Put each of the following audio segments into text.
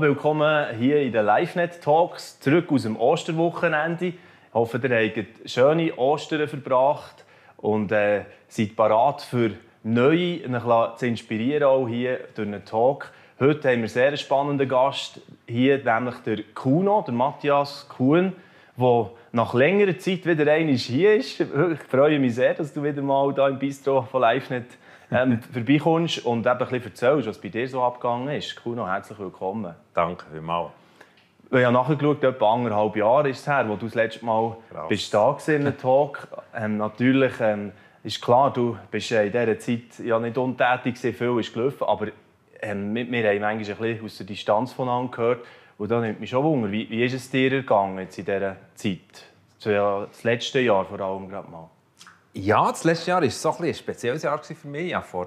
Willkommen hier in den LiveNet Talks, zurück aus dem Osterwochenende. Ich hoffe, ihr habt schöne Ostern verbracht und äh, seid parat für Neue, ein zu inspirieren auch hier durch einen Talk. Heute haben wir einen sehr spannenden Gast hier, nämlich der Kuno, der Matthias Kuhn, der nach längerer Zeit wieder einmal hier ist. Ich freue mich sehr, dass du wieder mal hier im Bistro von LiveNet ähm, vorbeikommst und eben ein bisschen erzählst, was bei dir so abgegangen ist. Kuno, herzlich willkommen. Danke vielmals. Ich habe nachgeschaut, etwa anderthalb Jahre ist es her, wo du das letzte Mal bist da in einem Talk. Ähm, natürlich ähm, ist klar, du bist in dieser Zeit ja nicht untätig, viel ist gelaufen, aber ähm, wir, wir haben manchmal ein bisschen aus der Distanz voneinander gehört. Und da nimmt mich schon Wunder, wie, wie ist es dir ergangen jetzt in dieser Zeit? Das letzte Jahr vor allem gerade mal. Ja, das letzte Jahr war so ein, ein spezielles Jahr für mich. Ja, vor,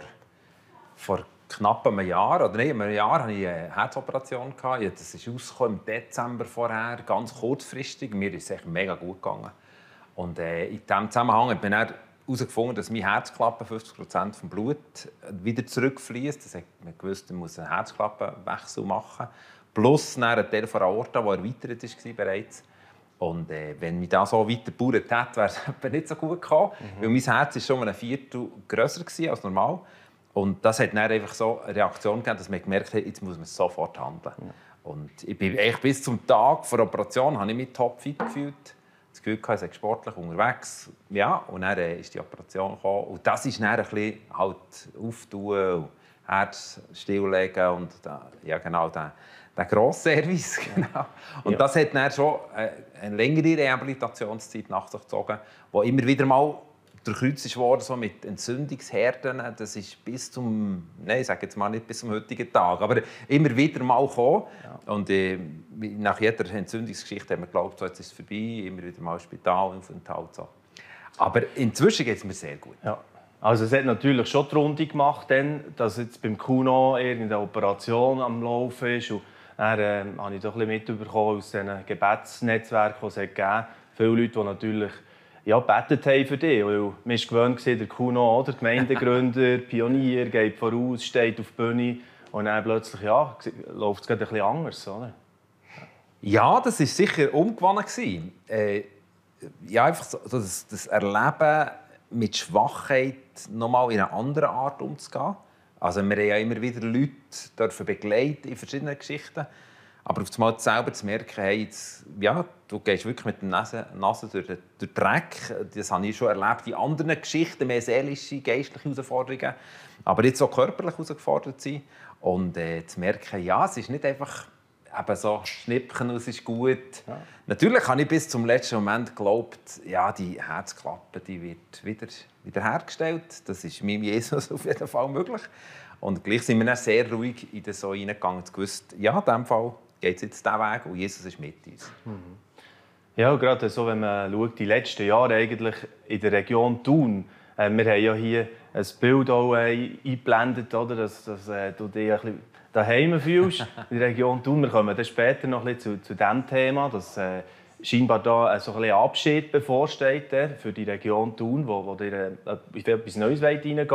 vor knapp einem Jahr, oder nein, einem Jahr hatte ich eine Herzoperation. Das ist im Dezember vorher, ganz kurzfristig. Mir ist es mega gut gegangen. Und äh, in diesem Zusammenhang habe ich herausgefunden, dass mein Herzklappe 50 Prozent vom Blut wieder zurückfließt. Das hat man gewusst, man muss einen Herzklappenwechsel machen. Plus ein Teil von Aorta, der erweitert war bereits. Und äh, wenn mich das so weiter gebaut hätte, wäre es nicht so gut gekommen. Mhm. Weil mein Herz war schon ein Viertel grösser als normal. Und das hat dann einfach so eine Reaktion gegeben, dass man gemerkt hat, jetzt muss man sofort handeln. Ja. Und ich bin echt bis zum Tag vor der Operation habe ich mich topfit gefühlt. Das Gefühl, ich sei sportlich unterwegs. Ja, und dann äh, ist die Operation gekommen. Und das ist dann ein bisschen halt auftun, Herz stilllegen und ja genau, der, der Grossservice. Genau. Und ja. das hat dann schon äh, eine längere Rehabilitationszeit nach sich gezogen, wo immer wieder mal durchkreuzt wurde so mit Entzündungsherden. Das ist bis zum, nein, ich sage jetzt mal nicht bis zum heutigen Tag, aber immer wieder mal gekommen. Ja. Und äh, nach jeder Entzündungsgeschichte haben wir geglaubt, so, jetzt ist es vorbei, immer wieder mal Spitalaufenthalt. So. Aber inzwischen geht es mir sehr gut. Ja. Also es hat natürlich schon die Runde gemacht, dann, dass jetzt beim Kuno irgendeine Operation am Laufen ist. Und dann äh, habe ich doch ein bisschen mitbekommen aus diesen Gebetsnetzwerken, die es gegeben Viele Leute, die natürlich ja, gebetet haben für dich. Weil man war gewöhnt, der Kuno, oder? Gemeindegründer, Pionier, geht voraus, steht auf der Bühne. Und dann plötzlich ja, läuft es ein bisschen anders. Oder? Ja, das war sicher umgewonnen. Äh, ja, einfach so, das, das Erleben mit Schwachheit noch mal in einer anderen Art umzugehen. Also wir haben ja immer wieder Leute begleiten in verschiedenen Geschichten. Aber auf einmal selber zu merken, hey, jetzt, ja, du gehst wirklich mit der Nase, Nase durch, den, durch den Dreck. Das habe ich schon erlebt in anderen Geschichten, mehr seelische, geistliche Herausforderungen. Aber jetzt auch körperlich herausgefordert sein. Und äh, zu merken, ja, es ist nicht einfach eben so Schnippchen, es ist gut. Ja. Natürlich habe ich bis zum letzten Moment geglaubt, ja, die Herzklappe die wird wieder, wieder hergestellt. Das ist meinem Jesus auf jeden Fall möglich. Und gleich sind wir dann sehr ruhig in das so reingegangen, gewusst, ja, in diesem Fall geht es jetzt diesen Weg und Jesus ist mit uns. Mhm. Ja, gerade so, wenn man schaut, die letzten Jahre eigentlich in der Region Thun, äh, wir haben ja hier ein Bild auch äh, eingeblendet, oder, dass, dass äh, du dich ein bisschen daheim fühlst in der Region Thun. Wir kommen dann später noch ein bisschen zu, zu diesem Thema, dass äh, scheinbar da so ein bisschen Abschied bevorsteht äh, für die Region Thun, wo, wo dir äh, etwas Neues reingehen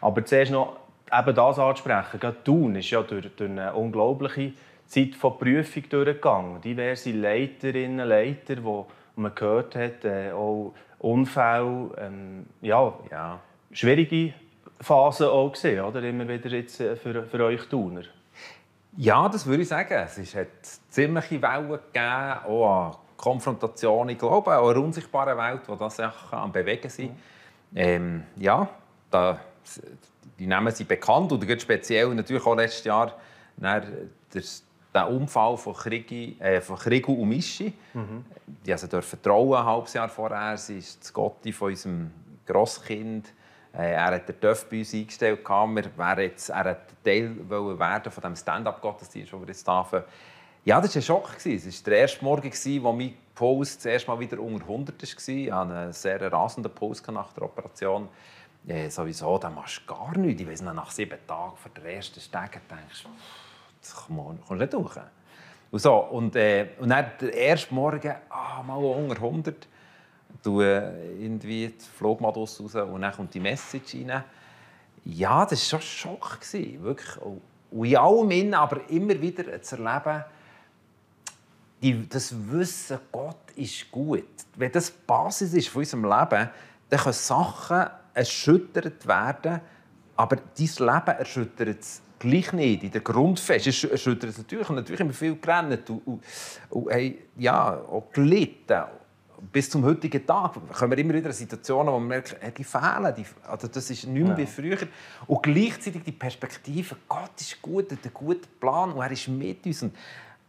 Aber zuerst noch eben das anzusprechen. Gerade Thun ist ja durch, durch eine unglaubliche Zeit von Prüfung durchgegangen. Diverse Leiterinnen, Leiter, die man gehört hat, äh, auch Unfälle, ähm, ja, ja, schwierige Phasen auch gesehen, oder? Immer wieder jetzt äh, für, für euch Thuner. Ja, das würde ich sagen. Es hat ziemliche Wellen gegeben, auch an Konfrontation, ich glaube, auch eine unsichtbare Welt, wo das Sachen am Bewegen sind. Ähm, ja, da, die Namen sind bekannt und speziell natürlich auch letztes Jahr der, der Unfall von Kriegi, äh, von Krigu und Mischi. Mhm. Die also dürfen trauen, ein halbes Jahr vorher. Sie ist das Gotti von unserem Grosskind. Äh, er hat den Töff bei uns eingestellt. Wir jetzt, er hat Teil werden von dem Stand-up-Gottesdienst, den wir jetzt dürfen. Ja, das war ein Schock. Es war der erste Morgen, wo mein Puls das erste Mal wieder unter 100 war. Ich hatte einen sehr rasenden Puls nach der Operation. Ja, sowieso, da machst du gar nichts. Ich weiss noch, nach sieben Tagen vor der ersten Stege denkst du, das kommst du nicht durch. Und, so, und, äh, und dann der erste Morgen, ah, mal unter 100, du äh, irgendwie den Flugmodus raus und dann kommt die Message rein. Ja, das war schon ein Schock. Wirklich. Und in allem aber immer wieder zu erleben, die, das Wissen, Gott ist gut. Wenn das die Basis ist von unserem Leben, dann können Sachen erschüttert werden, aber dein Leben erschüttert es gleich nicht in der Grundfest. Es erschüttert es natürlich und natürlich immer viel gerannt und, und, und hey, ja, auch gelitten. Bis zum heutigen Tag kommen wir immer wieder in Situationen, wo wir merken, hey, die fehlen. Die, also das ist nicht mehr ja. wie früher. Und gleichzeitig die Perspektive, Gott ist gut, hat einen guten Plan und er ist mit uns. Und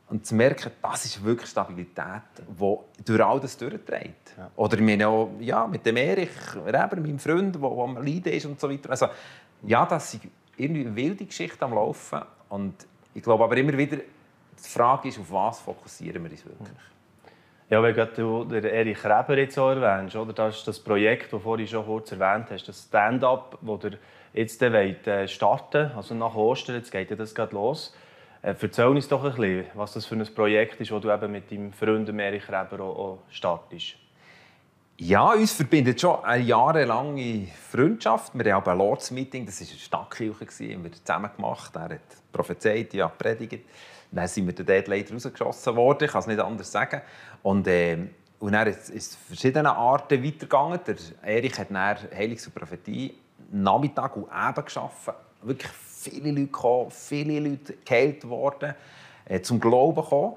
und zu merken, das ist wirklich Stabilität, die durch all das durchträgt. Ja. Oder ich meine auch, ja, mit dem Erich Reber, meinem Freund, wo am Leiden ist und so weiter. Also, ja, das ist irgendwie eine wilde Geschichte am Laufen. Und ich glaube aber immer wieder, die Frage ist, auf was fokussieren wir uns wirklich? Ja, wenn du den Erich Reber jetzt so erwähnst, oder? das ist das Projekt, das du vorhin schon kurz erwähnt hast, das Stand-up, das ihr jetzt äh, starten wollt, also nach Ostern, jetzt geht das gerade los. Äh, erzähl uns doch ein bisschen, was das für ein Projekt ist, das du eben mit deinem Freund Erich Reber auch startest. Ja, uns verbindet schon eine jahrelange Freundschaft. Wir haben ein Lords-Meeting, das war eine Stadtkirche, haben wir zusammen gemacht. Er hat prophezeit, ja, predigt. Dann sind wir dort leider rausgeschossen worden, ich kann es nicht anders sagen. Und, äh, und dann ist es verschiedene Arten weitergegangen. Der Erich hat dann Heiligs und Prophetie Nachmittag und Abend geschaffen. Wirklich viele Leute gekommen, viele Leute geheilt worden, äh, zum Glauben gekommen.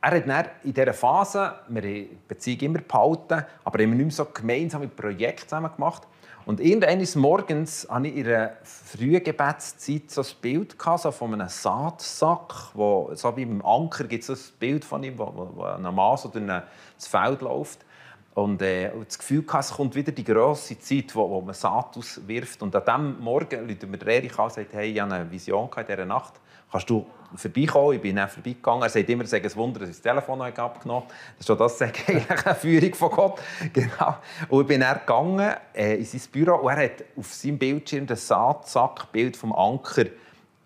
Er hat dann in dieser Phase, wir haben die Beziehung immer behalten, aber haben nicht mehr so gemeinsame Projekte zusammen gemacht. Und irgendeines Morgens hatte ich in einer frühen Gebetszeit so ein Bild gehabt, so von einem Saatsack, wo, so wie im Anker gibt es ein Bild von ihm, wo, wo, wo ein Maß oder ein Feld läuft. Und äh, das Gefühl hatte, es kommt wieder die grosse Zeit, wo, wo man Saat auswirft. Und an diesem Morgen ruft mir Erich an und sagt, hey, ich habe eine Vision in dieser Nacht. Kannst du vorbeikommen? Ich bin dann vorbeigegangen. Er sagt immer, es sei ein Wunder, dass ich das Telefon abgenommen habe. Das ist schon das eigentlich eine Führung von Gott. Genau. Und ich bin dann gegangen äh, in sein Büro und er hat auf seinem Bildschirm das Saatsackbild vom Anker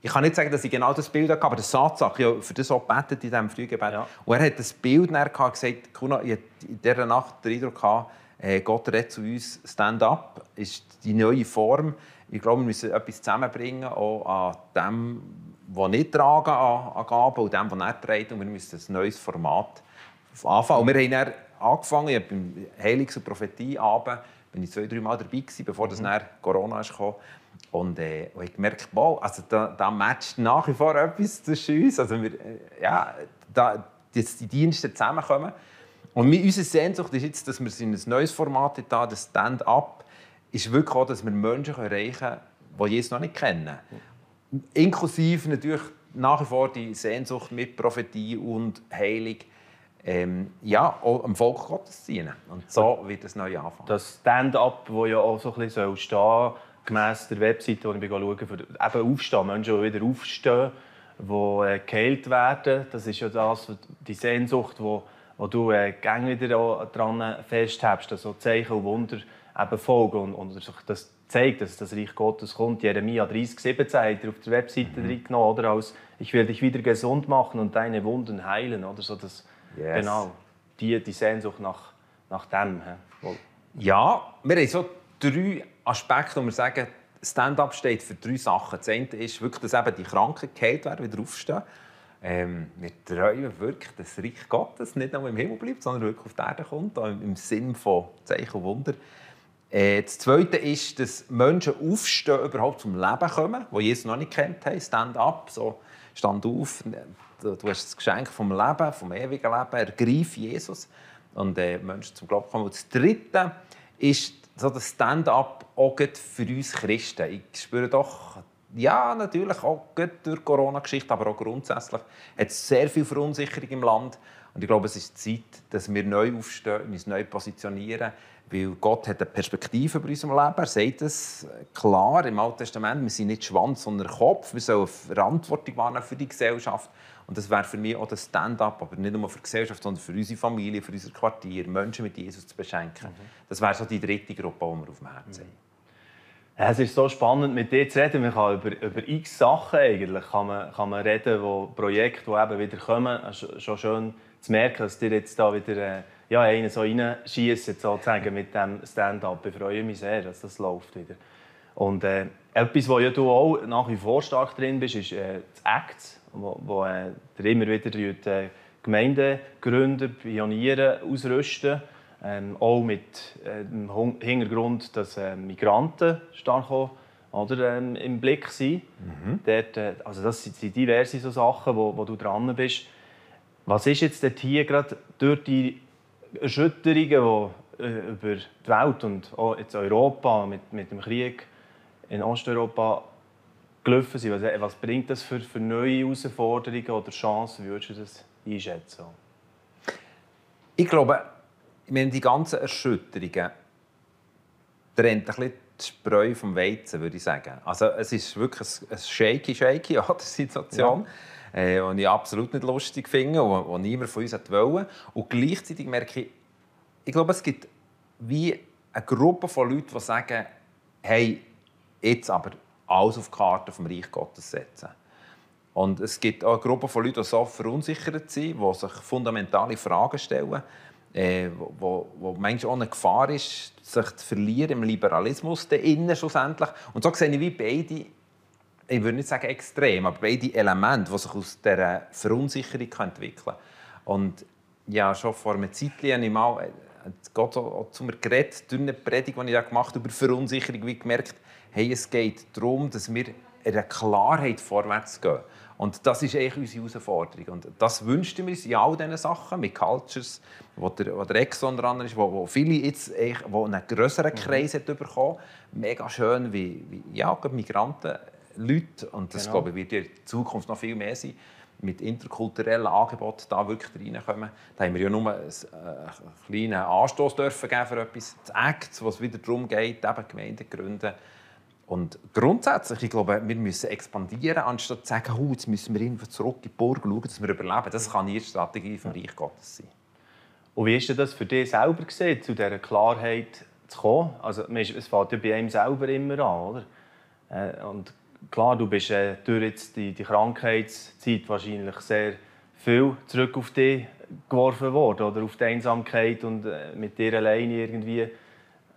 ich kann nicht sagen, dass ich genau das Bild hatte, aber der Satz, ich habe für das auch gebetet in diesem Frühgebet. Ja. Und er hat das Bild gehabt, gesagt, Kuno, ich hatte in dieser Nacht den Eindruck, gehabt, äh, Gott redet zu uns, Stand-up ist die neue Form. Ich glaube, wir müssen etwas zusammenbringen, auch an dem, was nicht tragen an, an Gaben und dem, was nicht trägt. Und wir müssen ein neues Format anfangen. Und wir haben dann angefangen, ich beim Heiligs- und Prophetie-Abend bin ich zwei, drei Mal dabei gewesen, bevor das mhm. Corona kam. Und, äh, und ich gemerkt, wow, also da, da matcht nach wie vor etwas zwischen uns. Also wir, äh, ja, da, dass die Dienste zusammenkommen. Und unsere Sehnsucht ist jetzt, dass wir in ein neues Format haben, das Stand-up, ist wirklich auch, dass wir Menschen erreichen können, die Jesus noch nicht kennen. Inklusive natürlich nach wie vor die Sehnsucht mit Prophetie und Heilung, ähm, ja, auch Volk Gottes dienen. Und so wird es neu anfangen. Das Stand-up, das ja auch so ein bisschen stehen soll, gemäss der Webseite, die ich schaue, für eben aufstehen, Menschen, die wieder aufstehen, die äh, geheilt werden. Das ist ja das, die Sehnsucht, wo, wo du äh, wieder daran festhältst, dass so Zeichen und Wunder eben folgen und, und das zeigt, dass das Reich Gottes kommt. Jeremia 30, 17 hat er auf der Webseite mhm. reingenommen, oder als «Ich will dich wieder gesund machen und deine Wunden heilen». Oder so das, yes. Genau, die, die Sehnsucht nach, nach dem. Ja, wir haben so drei Aspekte, wo wir sagen, Stand-up steht für drei Sachen. Das eine ist wirklich, dass eben die Kranken geheilt werden, wieder aufstehen. Ähm, wir träumen wirklich, dass das Reich Gottes nicht nur im Himmel bleibt, sondern wirklich auf die Erde kommt, im Sinn von Zeichen und Wunder. Äh, das Zweite ist, dass Menschen aufstehen, überhaupt zum Leben kommen, die Jesus noch nicht kennt haben. Stand-up, so stand auf, du hast das Geschenk vom Leben, vom ewigen Leben, ergreif Jesus und äh, Menschen zum Glauben kommen. Und das Dritte ist so das Stand-up auch für uns Christen. Ich spüre doch, ja, natürlich auch durch die Corona-Geschichte, aber auch grundsätzlich hat es sehr viel Verunsicherung im Land. Und ich glaube, es ist Zeit, dass wir neu aufstehen, uns neu positionieren, weil Gott hat eine Perspektive bei unserem Leben. Er sagt es klar im Alten Testament, wir sind nicht Schwanz, sondern Kopf. Wir sollen Verantwortung wahrnehmen für die Gesellschaft. Und das wäre für mich auch das Stand-up, aber nicht nur für die Gesellschaft, sondern für unsere Familie, für unser Quartier, Menschen mit Jesus zu beschenken. Mhm. Das wäre so die dritte Gruppe, die wir auf dem Herzen haben. Ja, es ist so spannend, mit dir zu reden. Man kann über, über x Sachen eigentlich kann man, kann man reden, wo Projekte, die eben wieder kommen. Es ist schon schön zu merken, dass dir jetzt da wieder äh, ja, einen so reinschießen, sozusagen, mit dem Stand-up. Ich freue mich sehr, dass das läuft wieder. Und äh, etwas, wo ja du auch nach wie vor stark drin bist, ist äh, das ACT, wo, wo äh, immer wieder äh, Gemeinden gründen, pionieren, ausrüsten. Ähm, auch mit äh, dem Hintergrund, dass äh, Migranten stark auch, oder, ähm, im Blick sind. Mhm. Dort, äh, also das sind diverse so Sachen, wo, wo du dran bist. Was ist jetzt dort hier gerade durch die Erschütterungen, die äh, über die Welt und auch jetzt Europa mit, mit dem Krieg in Osteuropa gelaufen sind? Was, was bringt das für, für neue Herausforderungen oder Chancen? Wie würdest du das einschätzen? Ich glaube, ich meine, die ganzen Erschütterungen trennt ein bisschen die Spreu vom Weizen, würde ich sagen. Also es ist wirklich ein shaky, shaky Situation, ja. Äh, die ich absolut nicht lustig finde und die niemand von uns wollte. Und gleichzeitig merke ich, ich glaube, es gibt wie eine Gruppe von Leuten, die sagen, hey, jetzt aber alles auf die Karte vom Reich Gottes setzen. Und es gibt auch eine Gruppe von Leuten, die so verunsichert sind, die sich fundamentale Fragen stellen, äh, wo, wo manchmal auch eine Gefahr ist, sich zu verlieren im Liberalismus der innen schlussendlich. Und so sehe ich wie beide, ich würde nicht sagen extrem, aber beide Elemente, die sich aus dieser Verunsicherung entwickeln können. Und ja, schon vor einer Zeit habe ich mal Gott auch zu mir geredet, durch eine Predigt, die ich gemacht habe, über Verunsicherung, wie gemerkt, hey, es geht darum, dass wir in einer Klarheit vorwärts gehen. Und das ist eigentlich unsere Herausforderung. Und das wünschten wir uns in all diesen Sachen, mit Cultures, wo der, wo der Exxon dran ist, wo, wo viele jetzt wo einen größeren mhm. Kreis hat bekommen. Mega schön, wie, wie ja, Migranten, Leute, und das genau. glaube ich, wird in Zukunft noch viel mehr sein, mit interkulturellen Angeboten da wirklich reinkommen. Da haben wir ja nur einen, äh, kleinen Anstoß dürfen geben für etwas, das Act, wo es wieder darum geht, eben Gemeinden gründen, und grundsätzlich, ich glaube, wir müssen expandieren, anstatt zu sagen, oh, jetzt müssen wir irgendwo zurück in die Burg schauen, dass wir überleben. Das kann die Strategie vom Reich Gottes sein. Und wie ist das für dich selber gesehen, zu dieser Klarheit zu kommen? Also, es fängt ja bei einem selber immer an, oder? Äh, und klar, du bist äh, durch jetzt die, die Krankheitszeit wahrscheinlich sehr viel zurück auf dich geworfen worden, oder auf die Einsamkeit und äh, mit dir alleine irgendwie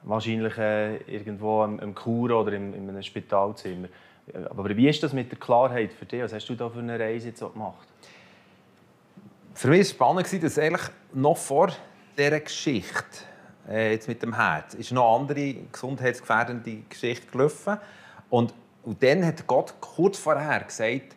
wahrscheinlich äh, irgendwo im, im Kur oder im, in einem Spitalzimmer. Aber wie ist das mit der Klarheit für dich? Was hast du da für eine Reise jetzt gemacht? Für mich war es spannend, dass eigentlich noch vor dieser Geschichte äh, jetzt mit dem Herz ist noch andere gesundheitsgefährdende Geschichte gelaufen. Und, und dann hat Gott kurz vorher gesagt,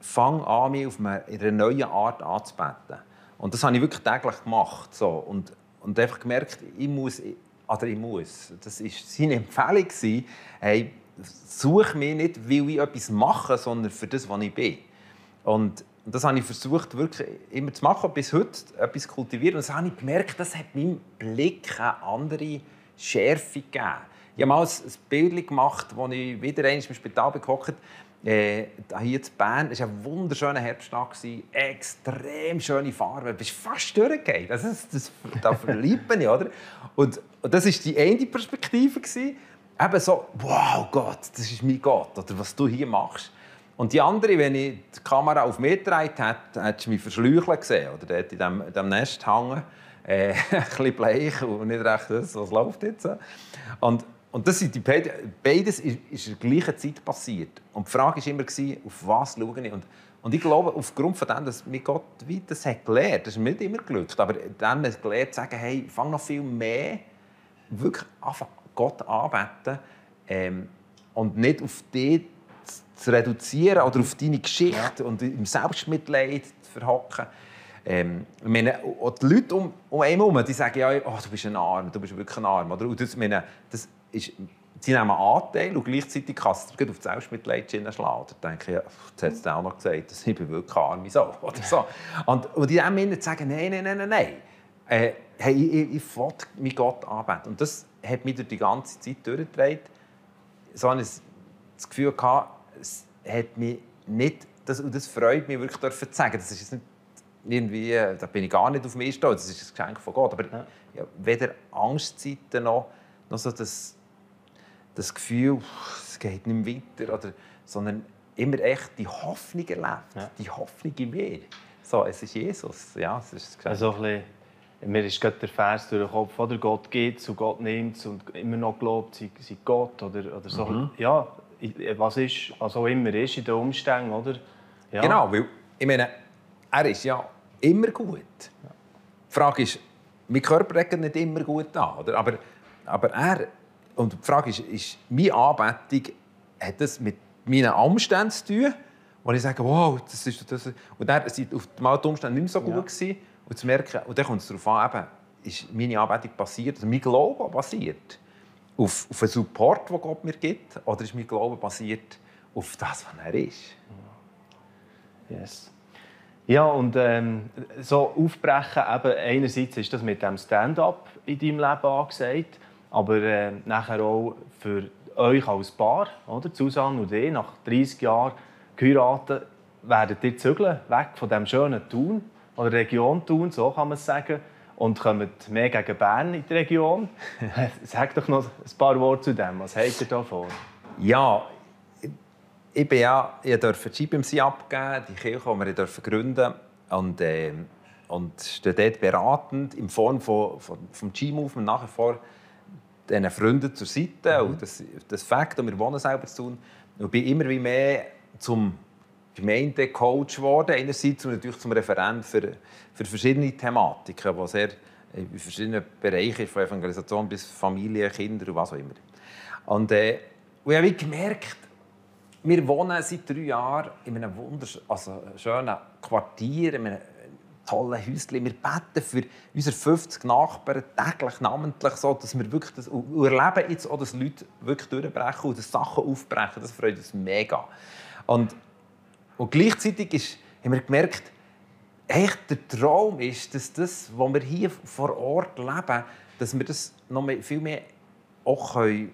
fang an, mich auf eine, neuen Art anzubeten. Und das habe ich wirklich täglich gemacht. So. Und, und einfach gemerkt, ich muss oder ich muss. Das war seine Empfehlung. Hey, such mich nicht, weil ich etwas mache, sondern für das, was ich bin. Und das habe ich versucht, wirklich immer zu machen, bis heute etwas kultivieren. Und das habe ich gemerkt, das hat meinem Blick eine andere Schärfe gegeben. Ich habe mal ein Bild gemacht, als ich wieder einmal im Spital gehockt äh, hier in Bern, es war ein wunderschöner Herbsttag, extrem schöne Farbe, du bist fast durchgegangen. Das, ist, das, da verliebt man oder? Und, und das war die eine Perspektive. Gewesen. Eben so, wow Gott, das ist mein Gott, oder was du hier machst. Und die andere, wenn ich die Kamera auf mich gedreht hätte, hättest du mich verschleucheln gesehen. Oder dort in diesem, in diesem Nest hängen. Äh, ein bisschen bleich und nicht recht, was läuft jetzt. Und, und das sind die beiden, beides ist, ist in der gleichen Zeit passiert. Und die Frage war immer, auf was schaue ich. Und, und ich glaube, aufgrund von dem, dass mir Gott wie das hat gelernt, das ist mir nicht immer glückt, aber dann hat gelernt zu sagen, hey, fang noch viel mehr wirklich anfangen, Gott anbeten ähm, und nicht auf dich zu reduzieren oder auf deine Geschichte ja. und im Selbstmitleid zu verhocken. Ähm, ich meine, die Leute um, um einen herum, die sagen ja, oh, du bist ein Arm, du bist wirklich ein Arm. Oder? Und das, meine, das ist, sie nehmen Anteil und gleichzeitig kannst du auf die Selbstmitleid schlagen. Da denke ich, ja, jetzt hat es auch noch gesagt, dass ich bin wirklich arm so, oder so. Und, und in dem Sinne sagen, nein, nein, nein, nein, nein. Äh, hey, ich, ich, ich will meinen Gott anbeten. Und das hat mich durch die ganze Zeit durchgetragen. So ein das Gefühl gehabt, es hat mich nicht, das, und das freut mich wirklich zu sagen, das ist nicht irgendwie, da bin ich gar nicht auf mich stolz, das ist ein Geschenk von Gott, aber ja, weder Angstzeiten noch, noch so das das Gefühl, es geht nicht weiter, oder, sondern immer echt die Hoffnung erlebt, ja. die Hoffnung in mir. So, es ist Jesus. Ja, es ist also ein bisschen mir ist gerade der Vers durch den Kopf, oder Gott geht zu Gott nimmt und immer noch glaubt, sei, sei Gott oder, oder so. Mhm. Ja, was ist, was auch immer ist in den Umständen, oder? Ja. Genau, weil ich meine, er ist ja immer gut. Die Frage ist, mein Körper regt nicht immer gut an, oder? Aber, aber er, und die Frage ist, ist meine Anbetung, hat das mit meinen Umständen zu tun? Wo ich sage, wow, das ist das. Und dann sind auf die Umstände nicht mehr so gut ja. gewesen. Und zu merken, und dann kommt es darauf an, eben, ist meine Anbetung basiert, also mein Glaube basiert auf, auf einen Support, den Gott mir gibt, oder ist mein Glaube basiert auf das, was er ist? Yes. Ja, und ähm, so aufbrechen, eben, einerseits ist das mit dem Stand-up in deinem Leben angesagt, aber äh, nachher auch für euch als Paar, oder? Susanne und ich, nach 30 Jahren geheiratet, werdet ihr zügeln, weg von dem schönen Thun, oder Region Thun, so kann man es sagen, und kommt mehr gegen Bern in die Region. Sag doch noch ein paar Worte zu dem. Was habt ihr da vor? Ja, ich bin ja, ich durfte die GBMC abgeben, die Kirche, die wir dürfen gründen und, äh, und stehe dort beratend in Form von, von, vom G-Movement nach wie vor diesen Freunden zur Seite. Mhm. Und das, das Fakt, und wir wohnen selber zu tun, und bin immer wie mehr zum Gemeindecoach geworden. Einerseits und natürlich zum Referent für, für verschiedene Thematiken, die sehr in verschiedenen Bereichen, von Evangelisation bis Familie, Kinder und was auch immer. Und, äh, und ich habe gemerkt, wir wohnen seit drei Jahren in einem wunderschönen also schönen Quartier, in einem tollen Häuschen. Wir beten für unsere 50 Nachbarn täglich, namentlich, so, dass wir wirklich das erleben jetzt auch, dass Leute wirklich durchbrechen und Sachen aufbrechen. Das freut uns mega. Und und gleichzeitig ist, haben wir gemerkt, echt der Traum ist, dass das, was wir hier vor Ort leben, dass wir das noch mehr, viel mehr auch können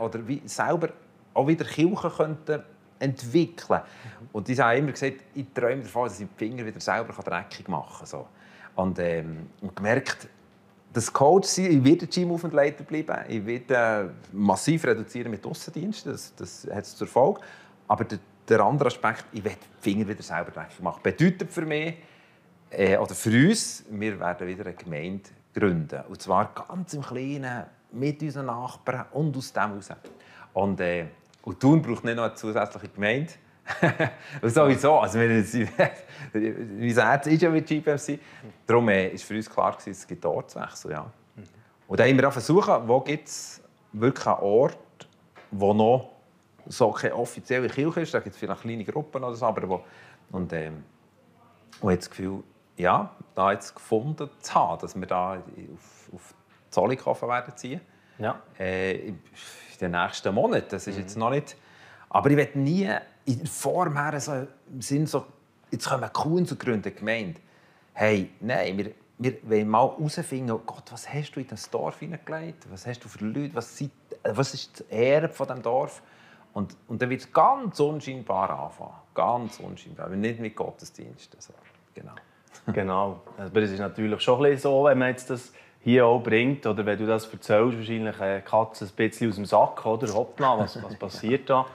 oder wie selber auch wieder Kirchen könnten entwickeln. Und die haben immer gesagt, ich träume davon, dass ich die Finger wieder selber dreckig machen kann. So. Und, ähm, und gemerkt, das Coach sein, ich werde Gym-Aufentleiter bleiben, ich werde massiv reduzieren mit Aussendiensten, das, das hat es zur Folge. Aber der der andere Aspekt, ich will die Finger wieder selber dreckig machen. Bedeutet für mich, äh, oder für uns, wir werden wieder eine Gemeinde gründen. Und zwar ganz im Kleinen, mit unseren Nachbarn und aus dem heraus. Und, äh, und Thun braucht nicht noch eine zusätzliche Gemeinde. und sowieso, also unser Herz ist ja mit GPMC. Darum äh, ist für uns klar, gewesen, es gibt Ortswechsel. Ja. Und dann haben wir versucht, wo gibt es wirklich einen Ort, wo noch so keine offizielle Kirche ist, da gibt es vielleicht kleine Gruppen oder so, aber wo, und, ähm, und das Gefühl, ja, da jetzt gefunden zu haben, dass wir da auf, auf Zollikofen werden ziehen. Ja. Äh, den nächsten Monaten. Das ist mhm. jetzt noch nicht. Aber ich werde nie in Form her so im Sinn so, jetzt wir Kuhn zu gründen, Gemeinde. Hey, nein, wir, wir wollen mal herausfinden, oh Gott, was hast du in das Dorf hineingelegt? Was hast du für Leute? Was, sind, was ist das Erbe von diesem Dorf? Und, und dann wird es ganz unscheinbar anfangen. Ganz unscheinbar, aber nicht mit Gottesdienst. Also, genau. genau. Aber es ist natürlich schon ein so, wenn man jetzt das hier auch bringt, oder wenn du das erzählst, wahrscheinlich eine Katze ein bisschen aus dem Sack, oder? Hoppla, was, was passiert da?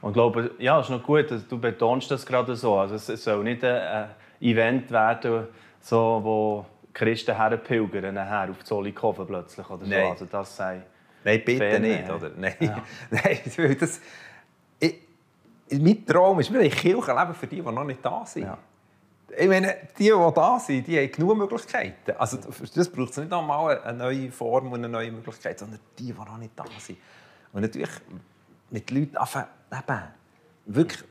Und ich glaube, ja, es ist noch gut, du betonst das gerade so. Also es soll nicht ein Event werden, so, wo Christen herpilgern nachher auf Zollikofen plötzlich oder so. Nein. Also das sei Nein, bitte Fan, nicht. Oder? Nein. Ja. Nein, das, ich, mein Traum ist, wir haben Kirche leben für die, die noch nicht da sind. Ja. Ich meine, die, die da sind, die haben genug Möglichkeiten. Also, das braucht nicht einmal eine neue Form und eine neue Möglichkeit, sondern die, die noch nicht da sind. Und natürlich mit Leuten anfangen, wirklich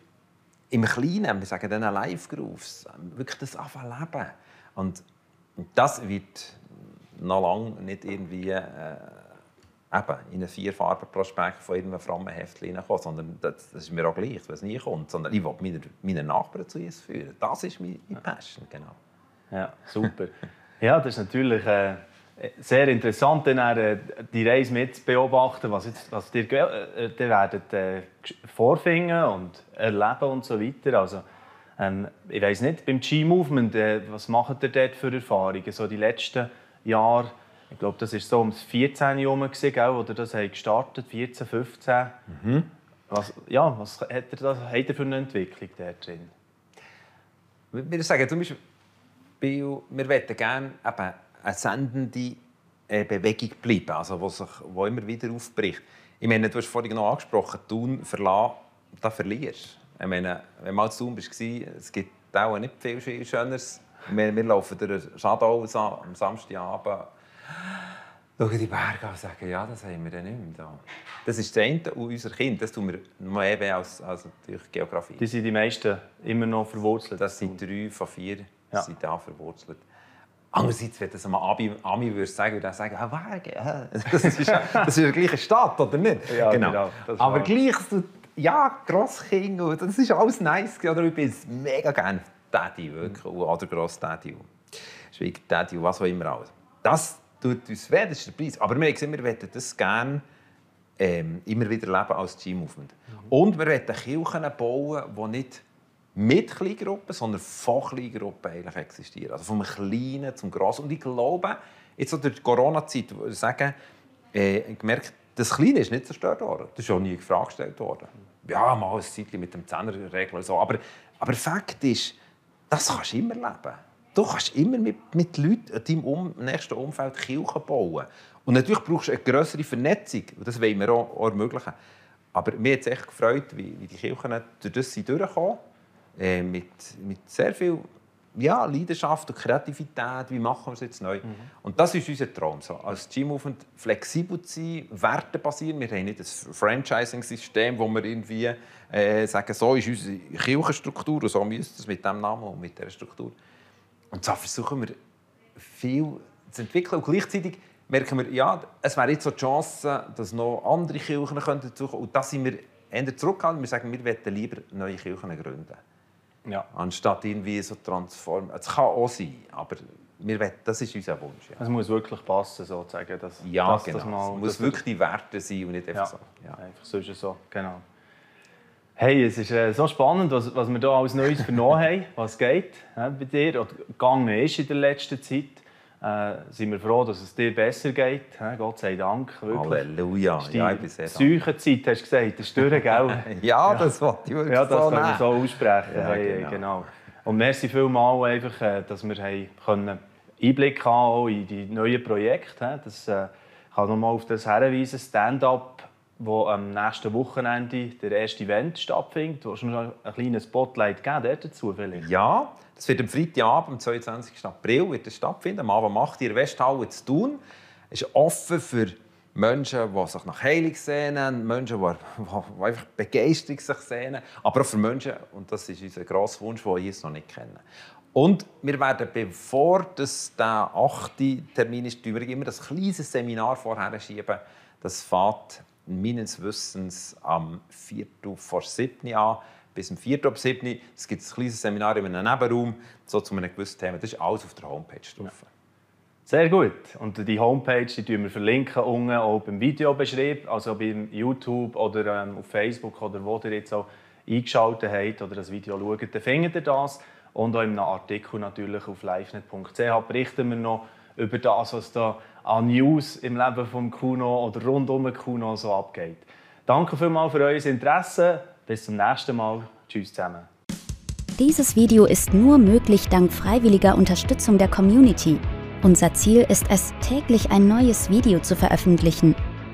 im Kleinen, wir sagen dann Live-Grooves, wirklich das anfangen leben. Und das wird noch lange nicht irgendwie... Äh, eben in einen Vierfarbenprospekt von irgendeinem frommen Heftchen reinkommen, sondern das, das, ist mir auch gleich, wenn es nie kommt, sondern ich will meine, meine Nachbarn zu uns führen. Das ist meine, meine Passion, genau. Ja, super. ja, das ist natürlich äh, sehr interessant, dann äh, die Reise mit beobachten, was, jetzt, was ihr äh, die werdet, äh, vorfinden und erleben und so weiter. Also, ähm, ich weiß nicht, beim G-Movement, äh, was macht ihr dort für Erfahrungen, so die letzten Jahre? Ich glaube, das war so um das 14 herum, oder das haben gestartet, 14, 15. Mhm. Was, ja, was hat er, das, hat er für eine Entwicklung da drin? Ich würde sagen, zum Beispiel, wir möchten gerne eben eine sendende äh, Bewegung bleiben, also wo sich wo immer wieder aufbricht. Ich meine, du hast vorhin noch angesprochen, Thun verlassen, da verlierst. Ich meine, wenn du mal zu Thun warst, es gibt auch nicht viel Schöneres. Wir, wir laufen durch Schadau am Samstagabend, schauen die Berge und sagen, ja, das haben wir dann nicht mehr. Das ist das eine und unser Kind, das tun wir mehr weh als, als natürlich Geografie. Die sind die meisten immer noch verwurzelt? Das sind drei von vier ja. sind da verwurzelt. Andererseits, wenn das ein Ami, Ami würde sagen, würde er sagen, ah, Wagen, das ist, das ist die gleiche Stadt, oder nicht? Ja, genau. genau Aber gleich, ja, Grosskinder, das ist alles nice. Oder ich bin mega gerne Daddy, wirklich, oder Gross-Daddy. Schwieger-Daddy, was auch immer. Alles. Das tut uns weh, das ist der Preis. Aber wir haben wir möchten das gerne ähm, immer wieder leben als Team-Movement. Mhm. Und wir möchten Kirchen bauen, die nicht mit Kleingruppen, sondern von Kleingruppen eigentlich existieren. Also vom Kleinen zum Grossen. Und ich glaube, jetzt durch die Corona-Zeit, sagen, äh, gemerkt, das Kleine ist nicht zerstört worden. Das ist auch nie in Frage gestellt worden. Ja, mal ein Zeitchen mit dem Zehnerregel so. Aber, aber Fakt ist, das kannst du immer leben. Du kannst immer mit, mit Leuten in deinem um, nächsten Umfeld Kirchen bauen. Und natürlich brauchst du eine größere Vernetzung. Und das wollen wir auch, auch ermöglichen. Aber mir hat es echt gefreut, wie, wie die Kirchen durch das durchkommen äh, mit, mit sehr viel ja, Leidenschaft und Kreativität. Wie machen wir es jetzt neu? Mhm. Und das ist unser Traum. So, als Teamaufwand flexibel zu sein, wertebasiert. Wir haben nicht ein Franchising-System, wo wir irgendwie äh, sagen, so ist unsere Kirchenstruktur und so müsste es mit diesem Namen und mit dieser Struktur. Und so versuchen wir viel zu entwickeln. Und gleichzeitig merken wir, ja, es wäre jetzt so die Chance, dass noch andere Kirchen dazukommen könnten. Und da sind wir eher zurückgehalten. Wir sagen, wir möchten lieber neue Kirchen gründen. Ja. Anstatt irgendwie so transformen. Es kann auch sein, aber wir wollen, das ist unser Wunsch. Ja. Es muss wirklich passen, sozusagen. Dass, ja, dass, genau. Das mal, es muss wirklich die Werte sein und nicht einfach ja. so. Ja. Einfach so ist es so, genau. Hey, es ist äh, so spannend, was, was wir hier alles Neues vernommen haben, was geht äh, bei dir oder gegangen ist in der letzten Zeit äh, sind wir froh, dass es dir besser geht. Gott sei Dank. Wirklich. Halleluja. Ja, ich bin sehr Seuchenzeit, hast du gesagt, das ist durch, gell? ja, das wollte ich wirklich Ja, das so können wir so aussprechen. Ja, hey, genau. genau. Und merci vielmals, einfach, äh, dass wir können Einblick haben in die neuen Projekte. Das äh, kann nochmal auf das hinweisen, Stand-up, wo am nächsten Wochenende der erste Event stattfindet. Du hast noch ein kleines Spotlight geben dazu vielleicht? Ja, das wird am Freitagabend, am 22. April, wird stattfinden. Am Abend macht ihr Westhalle zu tun. Es ist offen für Menschen, die sich nach Heilung sehnen, Menschen, die, die einfach Begeisterung sich sehnen, aber auch für Menschen, und das ist unser grosser Wunsch, die es noch nicht kennen. Und wir werden, bevor das der achte Termin ist, immer das kleine Seminar vorher schieben. Das fährt meines Wissens am 4. vor 7. an bis zum 4. ab 7. Es gibt ein kleines Seminar in einem Nebenraum so zu einem gewissen Thema. Das ist alles auf der Homepage drauf. Ja. Sehr gut. Und die Homepage die wir verlinken unten auch beim Videobeschrieb, also beim YouTube oder ähm, auf Facebook oder wo ihr jetzt auch eingeschaltet habt oder das Video schaut, dann findet ihr das. Und auch einem Artikel natürlich auf livenet.ch berichten wir noch über das, was da an News im Leben von Kuno oder rund um Kuno so abgeht. Danke vielmals für euer Interesse. Bis zum nächsten Mal. Tschüss zusammen. Dieses Video ist nur möglich dank freiwilliger Unterstützung der Community. Unser Ziel ist es, täglich ein neues Video zu veröffentlichen.